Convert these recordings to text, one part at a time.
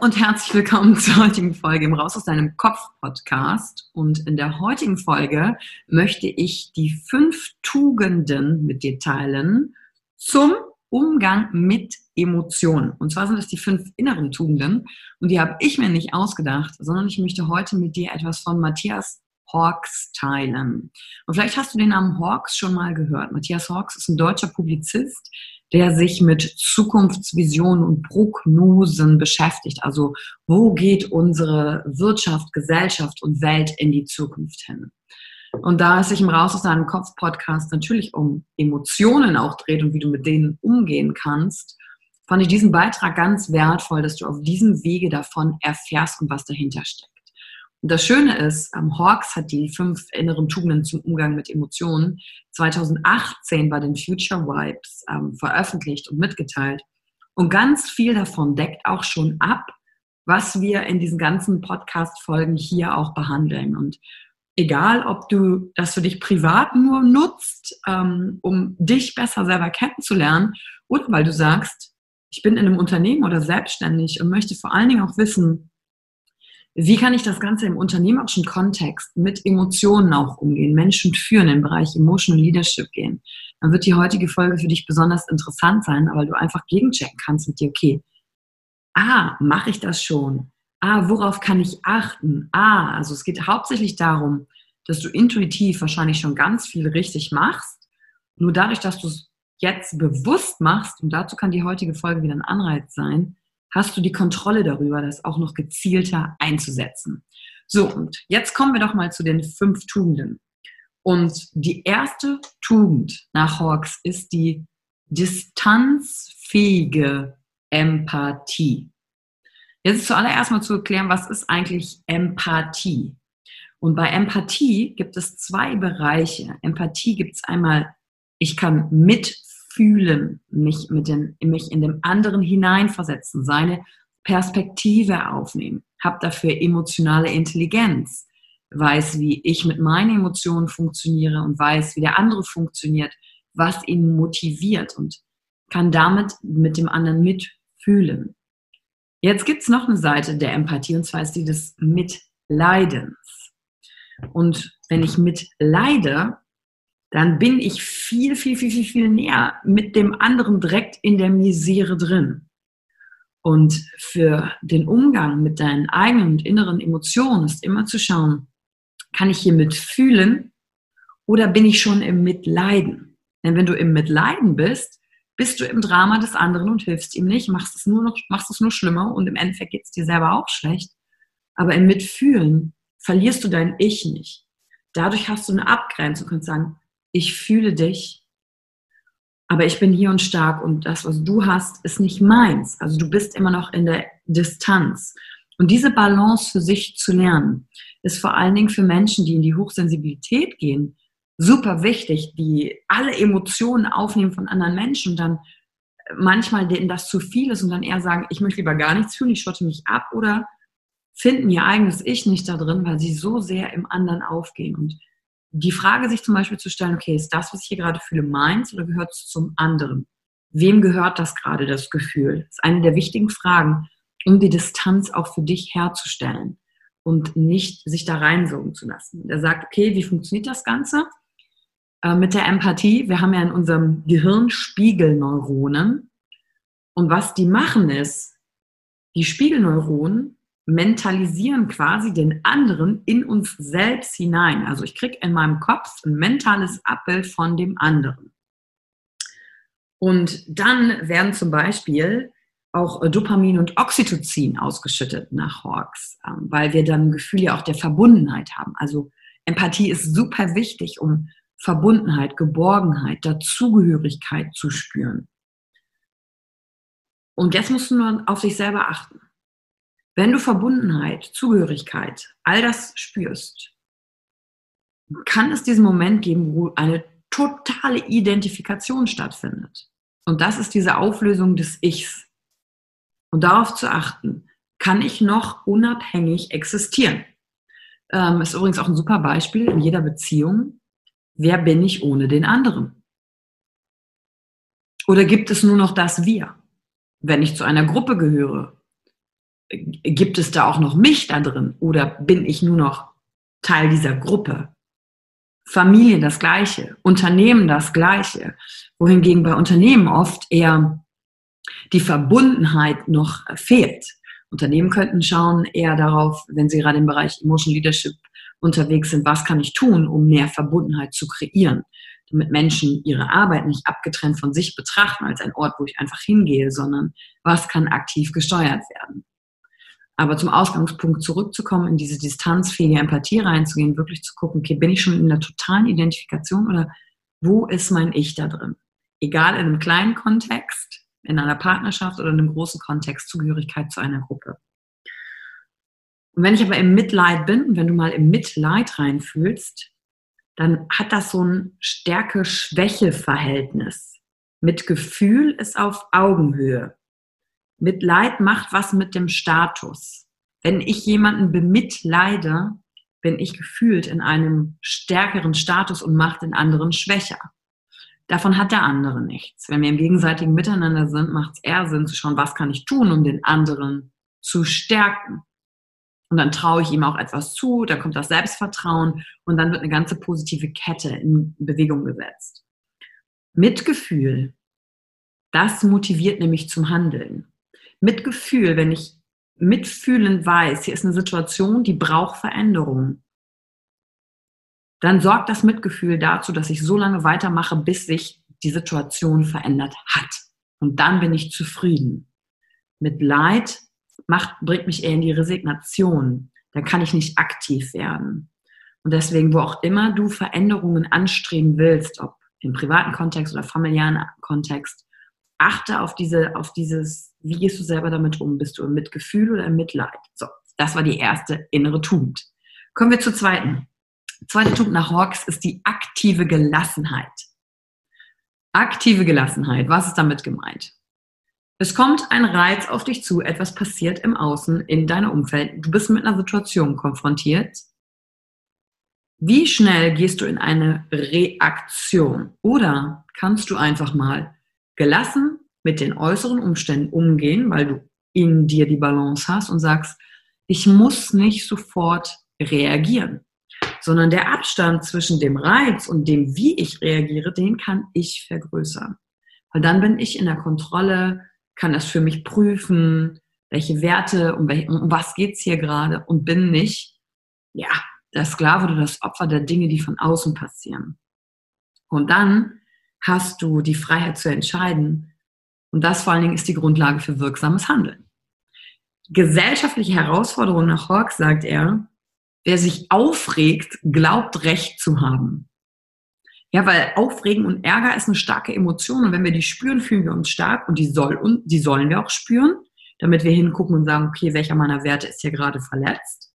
Und herzlich willkommen zur heutigen Folge im Raus aus deinem Kopf Podcast. Und in der heutigen Folge möchte ich die fünf Tugenden mit dir teilen zum Umgang mit Emotionen. Und zwar sind es die fünf inneren Tugenden. Und die habe ich mir nicht ausgedacht, sondern ich möchte heute mit dir etwas von Matthias Hawks teilen. Und vielleicht hast du den Namen Hawks schon mal gehört. Matthias Hawks ist ein deutscher Publizist, der sich mit Zukunftsvisionen und Prognosen beschäftigt. Also wo geht unsere Wirtschaft, Gesellschaft und Welt in die Zukunft hin? Und da es sich im Raus aus deinem Kopf Podcast natürlich um Emotionen auch dreht und wie du mit denen umgehen kannst, fand ich diesen Beitrag ganz wertvoll, dass du auf diesem Wege davon erfährst und was dahinter steckt. Und das Schöne ist, ähm, Hawks hat die fünf inneren Tugenden zum Umgang mit Emotionen 2018 bei den Future Vibes ähm, veröffentlicht und mitgeteilt. Und ganz viel davon deckt auch schon ab, was wir in diesen ganzen Podcast-Folgen hier auch behandeln. Und egal, ob du das für dich privat nur nutzt, ähm, um dich besser selber kennenzulernen, oder weil du sagst, ich bin in einem Unternehmen oder selbstständig und möchte vor allen Dingen auch wissen, wie kann ich das Ganze im unternehmerischen Kontext mit Emotionen auch umgehen, Menschen führen, im Bereich Emotional Leadership gehen? Dann wird die heutige Folge für dich besonders interessant sein, weil du einfach gegenchecken kannst mit dir, okay, ah, mache ich das schon? Ah, worauf kann ich achten? Ah, also es geht hauptsächlich darum, dass du intuitiv wahrscheinlich schon ganz viel richtig machst. Nur dadurch, dass du es jetzt bewusst machst, und dazu kann die heutige Folge wieder ein Anreiz sein, hast du die Kontrolle darüber, das auch noch gezielter einzusetzen. So, und jetzt kommen wir doch mal zu den fünf Tugenden. Und die erste Tugend nach Hawks ist die distanzfähige Empathie. Jetzt ist zuallererst mal zu erklären, was ist eigentlich Empathie? Und bei Empathie gibt es zwei Bereiche. Empathie gibt es einmal, ich kann mit fühlen, mich, mit den, mich in dem anderen hineinversetzen, seine Perspektive aufnehmen, habe dafür emotionale Intelligenz, weiß, wie ich mit meinen Emotionen funktioniere und weiß, wie der andere funktioniert, was ihn motiviert und kann damit mit dem anderen mitfühlen. Jetzt gibt es noch eine Seite der Empathie und zwar ist die des Mitleidens. Und wenn ich mitleide, dann bin ich viel, viel, viel, viel, viel näher mit dem anderen direkt in der Misere drin. Und für den Umgang mit deinen eigenen und inneren Emotionen ist immer zu schauen, kann ich hier mitfühlen oder bin ich schon im Mitleiden? Denn wenn du im Mitleiden bist, bist du im Drama des anderen und hilfst ihm nicht, machst es nur noch, machst es nur schlimmer und im Endeffekt geht es dir selber auch schlecht. Aber im Mitfühlen verlierst du dein Ich nicht. Dadurch hast du eine Abgrenzung und kannst sagen, ich fühle dich, aber ich bin hier und stark und das, was du hast, ist nicht meins. Also du bist immer noch in der Distanz. Und diese Balance für sich zu lernen, ist vor allen Dingen für Menschen, die in die Hochsensibilität gehen, super wichtig, die alle Emotionen aufnehmen von anderen Menschen und dann manchmal denen das zu viel ist und dann eher sagen, ich möchte lieber gar nichts fühlen, ich schotte mich ab oder finden ihr eigenes Ich nicht da drin, weil sie so sehr im anderen aufgehen. Und die Frage sich zum Beispiel zu stellen, okay, ist das, was ich hier gerade fühle, meins oder gehört es zum anderen? Wem gehört das gerade, das Gefühl? Das ist eine der wichtigen Fragen, um die Distanz auch für dich herzustellen und nicht sich da reinsogen zu lassen. Er sagt, okay, wie funktioniert das Ganze? Äh, mit der Empathie, wir haben ja in unserem Gehirn Spiegelneuronen. Und was die machen ist, die Spiegelneuronen mentalisieren quasi den anderen in uns selbst hinein. Also ich kriege in meinem Kopf ein mentales Abbild von dem anderen. Und dann werden zum Beispiel auch Dopamin und Oxytocin ausgeschüttet nach Hawks, ähm, weil wir dann ein Gefühl ja auch der Verbundenheit haben. Also Empathie ist super wichtig, um Verbundenheit, Geborgenheit, Dazugehörigkeit zu spüren. Und jetzt musst du nur auf dich selber achten. Wenn du Verbundenheit, Zugehörigkeit, all das spürst, kann es diesen Moment geben, wo eine totale Identifikation stattfindet. Und das ist diese Auflösung des Ichs. Und darauf zu achten, kann ich noch unabhängig existieren? Ähm, ist übrigens auch ein super Beispiel in jeder Beziehung. Wer bin ich ohne den anderen? Oder gibt es nur noch das Wir? Wenn ich zu einer Gruppe gehöre, gibt es da auch noch mich da drin oder bin ich nur noch Teil dieser Gruppe? Familie das Gleiche, Unternehmen das Gleiche, wohingegen bei Unternehmen oft eher die Verbundenheit noch fehlt. Unternehmen könnten schauen eher darauf, wenn sie gerade im Bereich Emotion Leadership unterwegs sind, was kann ich tun, um mehr Verbundenheit zu kreieren, damit Menschen ihre Arbeit nicht abgetrennt von sich betrachten als ein Ort, wo ich einfach hingehe, sondern was kann aktiv gesteuert werden. Aber zum Ausgangspunkt zurückzukommen, in diese distanzfähige Empathie reinzugehen, wirklich zu gucken, okay, bin ich schon in der totalen Identifikation oder wo ist mein Ich da drin? Egal in einem kleinen Kontext, in einer Partnerschaft oder in einem großen Kontext, Zugehörigkeit zu einer Gruppe. Und wenn ich aber im Mitleid bin wenn du mal im Mitleid reinfühlst, dann hat das so ein Stärke-Schwäche-Verhältnis. Mitgefühl ist auf Augenhöhe. Mitleid macht was mit dem Status. Wenn ich jemanden bemitleide, bin ich gefühlt in einem stärkeren Status und mache den anderen schwächer. Davon hat der andere nichts. Wenn wir im gegenseitigen Miteinander sind, macht es eher Sinn zu schauen, was kann ich tun, um den anderen zu stärken. Und dann traue ich ihm auch etwas zu, dann kommt das Selbstvertrauen und dann wird eine ganze positive Kette in Bewegung gesetzt. Mitgefühl, das motiviert nämlich zum Handeln. Mitgefühl, wenn ich mitfühlend weiß, hier ist eine Situation, die braucht Veränderung, dann sorgt das Mitgefühl dazu, dass ich so lange weitermache, bis sich die Situation verändert hat. Und dann bin ich zufrieden. Mit Leid macht, bringt mich eher in die Resignation. Dann kann ich nicht aktiv werden. Und deswegen, wo auch immer du Veränderungen anstreben willst, ob im privaten Kontext oder familiären Kontext, achte auf diese, auf dieses, wie gehst du selber damit um? Bist du im Mitgefühl oder im Mitleid? So, das war die erste innere Tugend. Kommen wir zur zweiten. Zweite Tugend nach Hawks ist die aktive Gelassenheit. Aktive Gelassenheit, was ist damit gemeint? Es kommt ein Reiz auf dich zu, etwas passiert im Außen, in deinem Umfeld, du bist mit einer Situation konfrontiert. Wie schnell gehst du in eine Reaktion? Oder kannst du einfach mal gelassen mit den äußeren Umständen umgehen, weil du in dir die Balance hast und sagst, ich muss nicht sofort reagieren. sondern der Abstand zwischen dem Reiz und dem, wie ich reagiere, den kann ich vergrößern. Weil dann bin ich in der Kontrolle, kann das für mich prüfen, welche Werte, um, welch, um was geht's hier gerade und bin nicht, ja, der Sklave oder das Opfer der Dinge, die von außen passieren. Und dann hast du die Freiheit zu entscheiden. Und das vor allen Dingen ist die Grundlage für wirksames Handeln. Gesellschaftliche Herausforderungen nach Hawks sagt er, wer sich aufregt, glaubt Recht zu haben. Ja, weil Aufregen und Ärger ist eine starke Emotion und wenn wir die spüren, fühlen wir uns stark und die, soll, die sollen wir auch spüren, damit wir hingucken und sagen, okay, welcher meiner Werte ist hier gerade verletzt.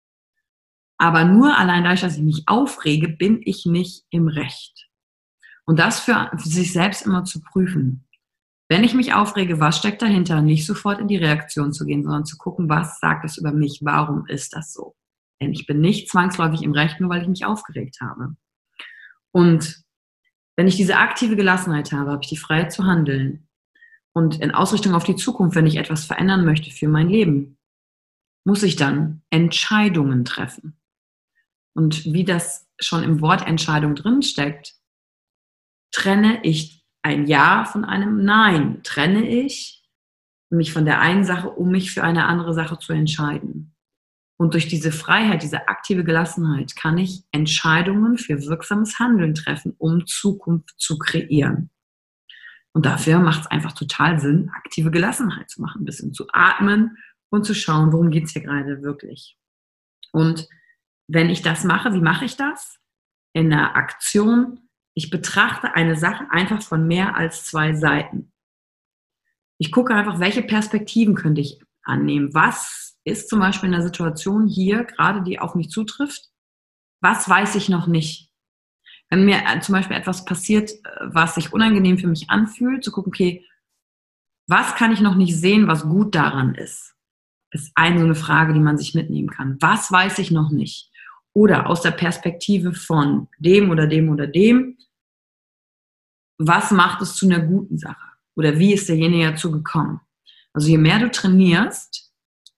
Aber nur allein dadurch, dass ich mich aufrege, bin ich nicht im Recht. Und das für, für sich selbst immer zu prüfen. Wenn ich mich aufrege, was steckt dahinter? Nicht sofort in die Reaktion zu gehen, sondern zu gucken, was sagt es über mich? Warum ist das so? Denn ich bin nicht zwangsläufig im Recht, nur weil ich mich aufgeregt habe. Und wenn ich diese aktive Gelassenheit habe, habe ich die Freiheit zu handeln. Und in Ausrichtung auf die Zukunft, wenn ich etwas verändern möchte für mein Leben, muss ich dann Entscheidungen treffen. Und wie das schon im Wort Entscheidung drin steckt, trenne ich ein Ja von einem Nein, trenne ich mich von der einen Sache, um mich für eine andere Sache zu entscheiden. Und durch diese Freiheit, diese aktive Gelassenheit kann ich Entscheidungen für wirksames Handeln treffen, um Zukunft zu kreieren. Und dafür macht es einfach total Sinn, aktive Gelassenheit zu machen, ein bisschen zu atmen und zu schauen, worum geht es hier gerade wirklich. Und wenn ich das mache, wie mache ich das? In einer Aktion ich betrachte eine Sache einfach von mehr als zwei Seiten. Ich gucke einfach, welche Perspektiven könnte ich annehmen. Was ist zum Beispiel in der Situation hier gerade, die auf mich zutrifft? Was weiß ich noch nicht? Wenn mir äh, zum Beispiel etwas passiert, äh, was sich unangenehm für mich anfühlt, zu gucken, okay, was kann ich noch nicht sehen, was gut daran ist? Ist eine so eine Frage, die man sich mitnehmen kann. Was weiß ich noch nicht? Oder aus der Perspektive von dem oder dem oder dem, was macht es zu einer guten Sache? Oder wie ist derjenige dazu gekommen? Also je mehr du trainierst,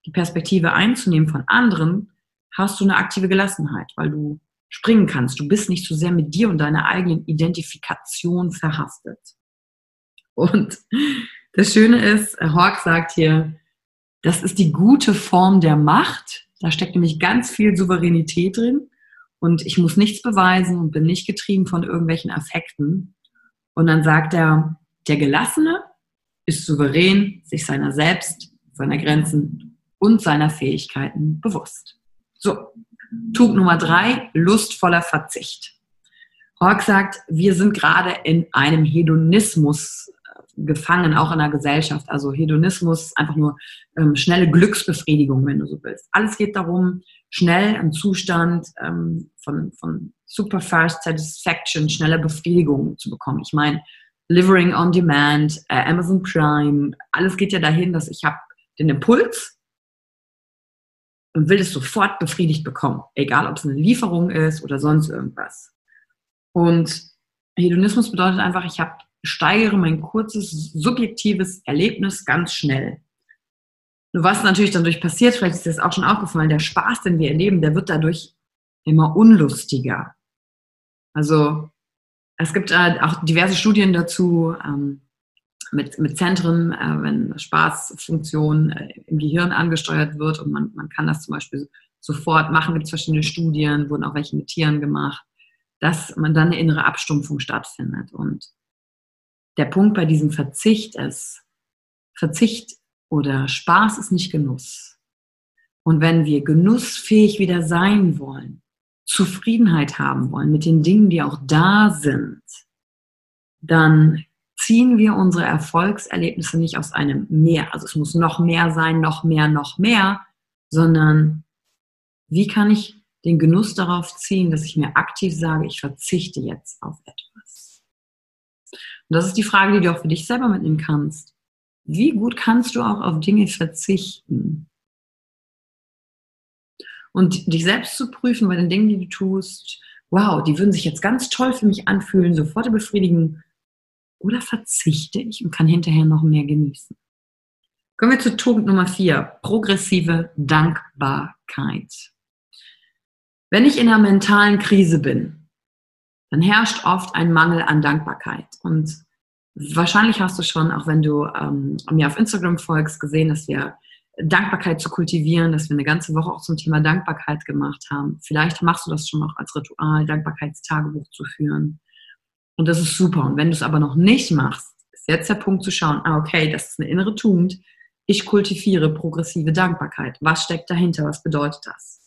die Perspektive einzunehmen von anderen, hast du eine aktive Gelassenheit, weil du springen kannst. Du bist nicht so sehr mit dir und deiner eigenen Identifikation verhaftet. Und das Schöne ist, Hawk sagt hier, das ist die gute Form der Macht, da steckt nämlich ganz viel Souveränität drin und ich muss nichts beweisen und bin nicht getrieben von irgendwelchen Affekten. Und dann sagt er, der Gelassene ist souverän, sich seiner selbst, seiner Grenzen und seiner Fähigkeiten bewusst. So, Tug Nummer drei, lustvoller Verzicht. Hawk sagt, wir sind gerade in einem Hedonismus gefangen, auch in der Gesellschaft. Also Hedonismus, einfach nur ähm, schnelle Glücksbefriedigung, wenn du so willst. Alles geht darum, schnell einen Zustand ähm, von, von super fast satisfaction, schneller Befriedigung zu bekommen. Ich meine, Livering on Demand, äh, Amazon Prime, alles geht ja dahin, dass ich habe den Impuls und will es sofort befriedigt bekommen, egal ob es eine Lieferung ist oder sonst irgendwas. Und Hedonismus bedeutet einfach, ich habe steigere mein kurzes subjektives Erlebnis ganz schnell. Nur was natürlich dadurch passiert, vielleicht ist das auch schon aufgefallen, der Spaß, den wir erleben, der wird dadurch immer unlustiger. Also es gibt äh, auch diverse Studien dazu ähm, mit, mit Zentren, äh, wenn Spaßfunktion äh, im Gehirn angesteuert wird und man, man kann das zum Beispiel sofort machen, gibt es verschiedene Studien, wurden auch welche mit Tieren gemacht, dass man dann eine innere Abstumpfung stattfindet. Und der Punkt bei diesem Verzicht ist, Verzicht oder Spaß ist nicht Genuss. Und wenn wir genussfähig wieder sein wollen, Zufriedenheit haben wollen mit den Dingen, die auch da sind, dann ziehen wir unsere Erfolgserlebnisse nicht aus einem Mehr. Also es muss noch mehr sein, noch mehr, noch mehr, sondern wie kann ich den Genuss darauf ziehen, dass ich mir aktiv sage, ich verzichte jetzt auf etwas. Und das ist die Frage, die du auch für dich selber mitnehmen kannst. Wie gut kannst du auch auf Dinge verzichten? Und dich selbst zu prüfen bei den Dingen, die du tust, wow, die würden sich jetzt ganz toll für mich anfühlen, sofort befriedigen. Oder verzichte ich und kann hinterher noch mehr genießen? Kommen wir zu Punkt Nummer vier, progressive Dankbarkeit. Wenn ich in einer mentalen Krise bin, dann herrscht oft ein Mangel an Dankbarkeit. Und wahrscheinlich hast du schon, auch wenn du ähm, mir auf Instagram folgst, gesehen, dass wir Dankbarkeit zu kultivieren, dass wir eine ganze Woche auch zum Thema Dankbarkeit gemacht haben. Vielleicht machst du das schon noch als Ritual, Dankbarkeitstagebuch zu führen. Und das ist super. Und wenn du es aber noch nicht machst, ist jetzt der Punkt zu schauen, ah, okay, das ist eine innere Tugend. Ich kultiviere progressive Dankbarkeit. Was steckt dahinter? Was bedeutet das?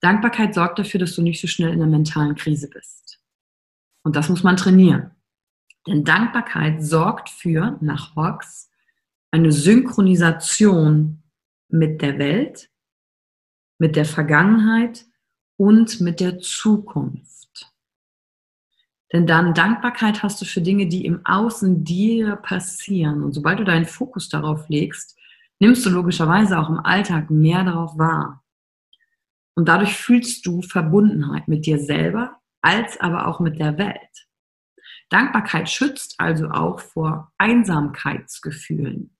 Dankbarkeit sorgt dafür, dass du nicht so schnell in einer mentalen Krise bist. Und das muss man trainieren. Denn Dankbarkeit sorgt für, nach Hawks, eine Synchronisation mit der Welt, mit der Vergangenheit und mit der Zukunft. Denn dann Dankbarkeit hast du für Dinge, die im Außen dir passieren. Und sobald du deinen Fokus darauf legst, nimmst du logischerweise auch im Alltag mehr darauf wahr. Und dadurch fühlst du Verbundenheit mit dir selber, als aber auch mit der Welt. Dankbarkeit schützt also auch vor Einsamkeitsgefühlen.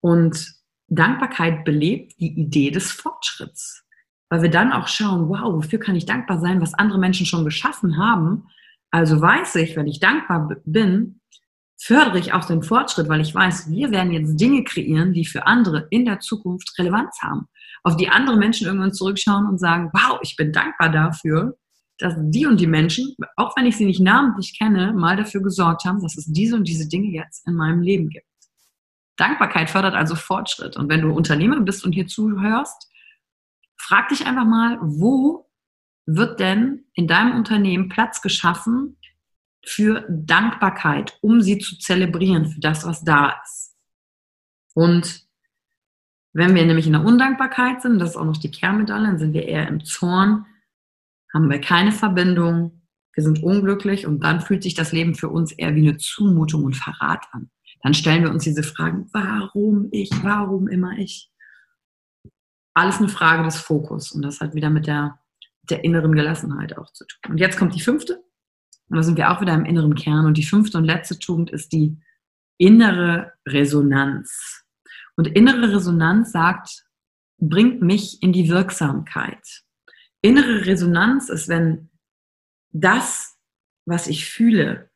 Und Dankbarkeit belebt die Idee des Fortschritts, weil wir dann auch schauen, wow, wofür kann ich dankbar sein, was andere Menschen schon geschaffen haben. Also weiß ich, wenn ich dankbar bin, fördere ich auch den Fortschritt, weil ich weiß, wir werden jetzt Dinge kreieren, die für andere in der Zukunft Relevanz haben. Auf die andere Menschen irgendwann zurückschauen und sagen, wow, ich bin dankbar dafür, dass die und die Menschen, auch wenn ich sie nicht namentlich kenne, mal dafür gesorgt haben, dass es diese und diese Dinge jetzt in meinem Leben gibt. Dankbarkeit fördert also Fortschritt. Und wenn du Unternehmer bist und hier zuhörst, frag dich einfach mal, wo wird denn in deinem Unternehmen Platz geschaffen für Dankbarkeit, um sie zu zelebrieren für das, was da ist. Und wenn wir nämlich in der Undankbarkeit sind, das ist auch noch die Kernmedaille, dann sind wir eher im Zorn, haben wir keine Verbindung, wir sind unglücklich und dann fühlt sich das Leben für uns eher wie eine Zumutung und Verrat an. Dann stellen wir uns diese Fragen, warum ich, warum immer ich? Alles eine Frage des Fokus und das hat wieder mit der, der inneren Gelassenheit auch zu tun. Und jetzt kommt die fünfte, und da sind wir auch wieder im inneren Kern. Und die fünfte und letzte Tugend ist die innere Resonanz. Und innere Resonanz sagt, bringt mich in die Wirksamkeit. Innere Resonanz ist, wenn das, was ich fühle,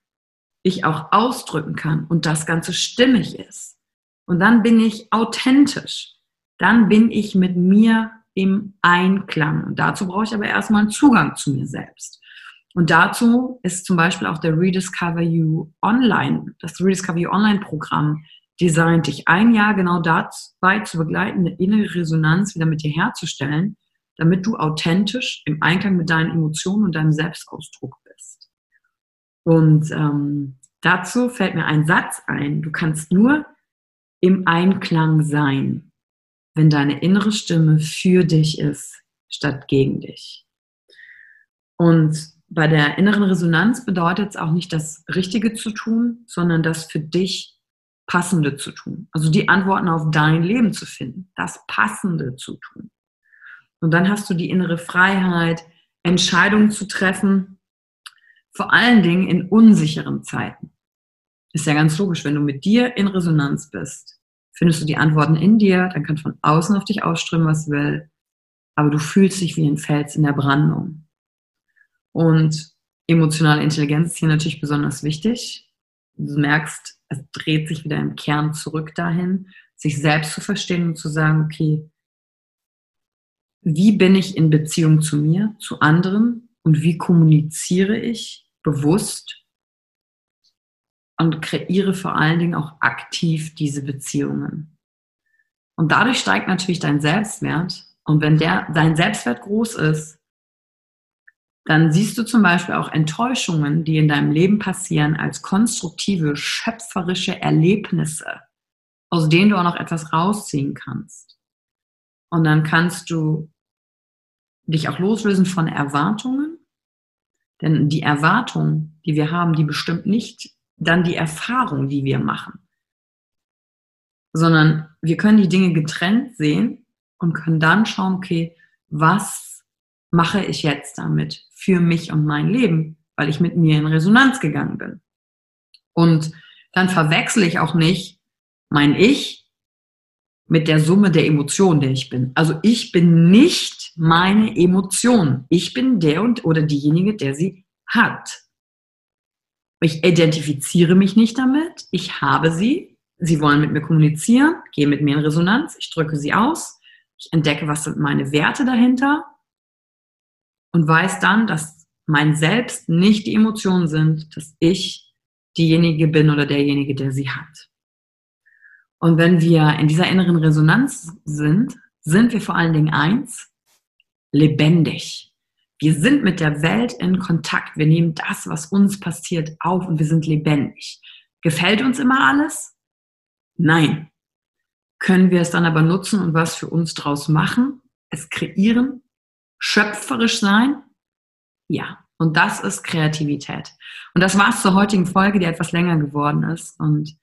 ich auch ausdrücken kann und das Ganze stimmig ist. Und dann bin ich authentisch. Dann bin ich mit mir im Einklang. Und dazu brauche ich aber erstmal einen Zugang zu mir selbst. Und dazu ist zum Beispiel auch der Rediscover You Online, das Rediscover You Online Programm designt, dich ein Jahr genau dabei zu begleiten, eine innere Resonanz wieder mit dir herzustellen, damit du authentisch im Einklang mit deinen Emotionen und deinem Selbstausdruck bist. Und ähm, dazu fällt mir ein Satz ein, du kannst nur im Einklang sein, wenn deine innere Stimme für dich ist, statt gegen dich. Und bei der inneren Resonanz bedeutet es auch nicht das Richtige zu tun, sondern das für dich Passende zu tun. Also die Antworten auf dein Leben zu finden, das Passende zu tun. Und dann hast du die innere Freiheit, Entscheidungen zu treffen, vor allen Dingen in unsicheren Zeiten. Ist ja ganz logisch, wenn du mit dir in Resonanz bist, findest du die Antworten in dir, dann kann von außen auf dich ausströmen, was will, aber du fühlst dich wie ein Fels in der Brandung. Und emotionale Intelligenz ist hier natürlich besonders wichtig. Du merkst, es dreht sich wieder im Kern zurück dahin, sich selbst zu verstehen und zu sagen, okay, wie bin ich in Beziehung zu mir, zu anderen und wie kommuniziere ich bewusst und kreiere vor allen Dingen auch aktiv diese Beziehungen. Und dadurch steigt natürlich dein Selbstwert. Und wenn der, dein Selbstwert groß ist, dann siehst du zum Beispiel auch Enttäuschungen, die in deinem Leben passieren, als konstruktive, schöpferische Erlebnisse, aus denen du auch noch etwas rausziehen kannst. Und dann kannst du dich auch loslösen von Erwartungen, denn die Erwartung, die wir haben, die bestimmt nicht dann die Erfahrung, die wir machen, sondern wir können die Dinge getrennt sehen und können dann schauen, okay, was mache ich jetzt damit für mich und mein Leben, weil ich mit mir in Resonanz gegangen bin. Und dann verwechsel ich auch nicht mein Ich mit der Summe der Emotionen, der ich bin. Also ich bin nicht meine Emotion. Ich bin der und oder diejenige, der sie hat. Ich identifiziere mich nicht damit. Ich habe sie. Sie wollen mit mir kommunizieren, gehen mit mir in Resonanz. Ich drücke sie aus. Ich entdecke, was sind meine Werte dahinter und weiß dann, dass mein Selbst nicht die Emotionen sind, dass ich diejenige bin oder derjenige, der sie hat. Und wenn wir in dieser inneren Resonanz sind, sind wir vor allen Dingen eins, lebendig. Wir sind mit der Welt in Kontakt. Wir nehmen das, was uns passiert, auf und wir sind lebendig. Gefällt uns immer alles? Nein. Können wir es dann aber nutzen und was für uns draus machen? Es kreieren? Schöpferisch sein? Ja. Und das ist Kreativität. Und das war es zur heutigen Folge, die etwas länger geworden ist. Und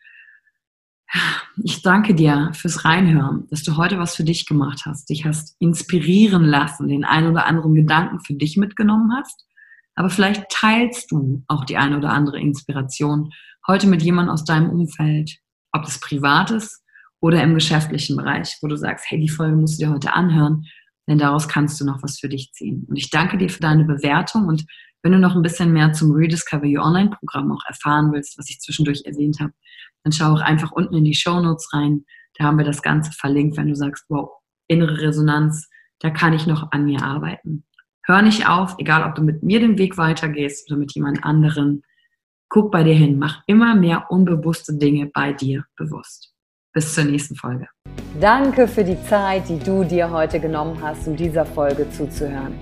ich danke dir fürs Reinhören, dass du heute was für dich gemacht hast, dich hast inspirieren lassen, den ein oder anderen Gedanken für dich mitgenommen hast. Aber vielleicht teilst du auch die eine oder andere Inspiration heute mit jemandem aus deinem Umfeld, ob das privat ist oder im geschäftlichen Bereich, wo du sagst, hey, die Folge musst du dir heute anhören, denn daraus kannst du noch was für dich ziehen. Und ich danke dir für deine Bewertung und wenn du noch ein bisschen mehr zum Rediscover Your Online Programm auch erfahren willst, was ich zwischendurch erwähnt habe, dann schau auch einfach unten in die Show Notes rein. Da haben wir das Ganze verlinkt, wenn du sagst, wow, innere Resonanz, da kann ich noch an mir arbeiten. Hör nicht auf, egal ob du mit mir den Weg weitergehst oder mit jemand anderem. Guck bei dir hin, mach immer mehr unbewusste Dinge bei dir bewusst. Bis zur nächsten Folge. Danke für die Zeit, die du dir heute genommen hast, um dieser Folge zuzuhören.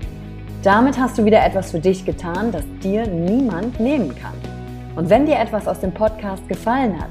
Damit hast du wieder etwas für dich getan, das dir niemand nehmen kann. Und wenn dir etwas aus dem Podcast gefallen hat,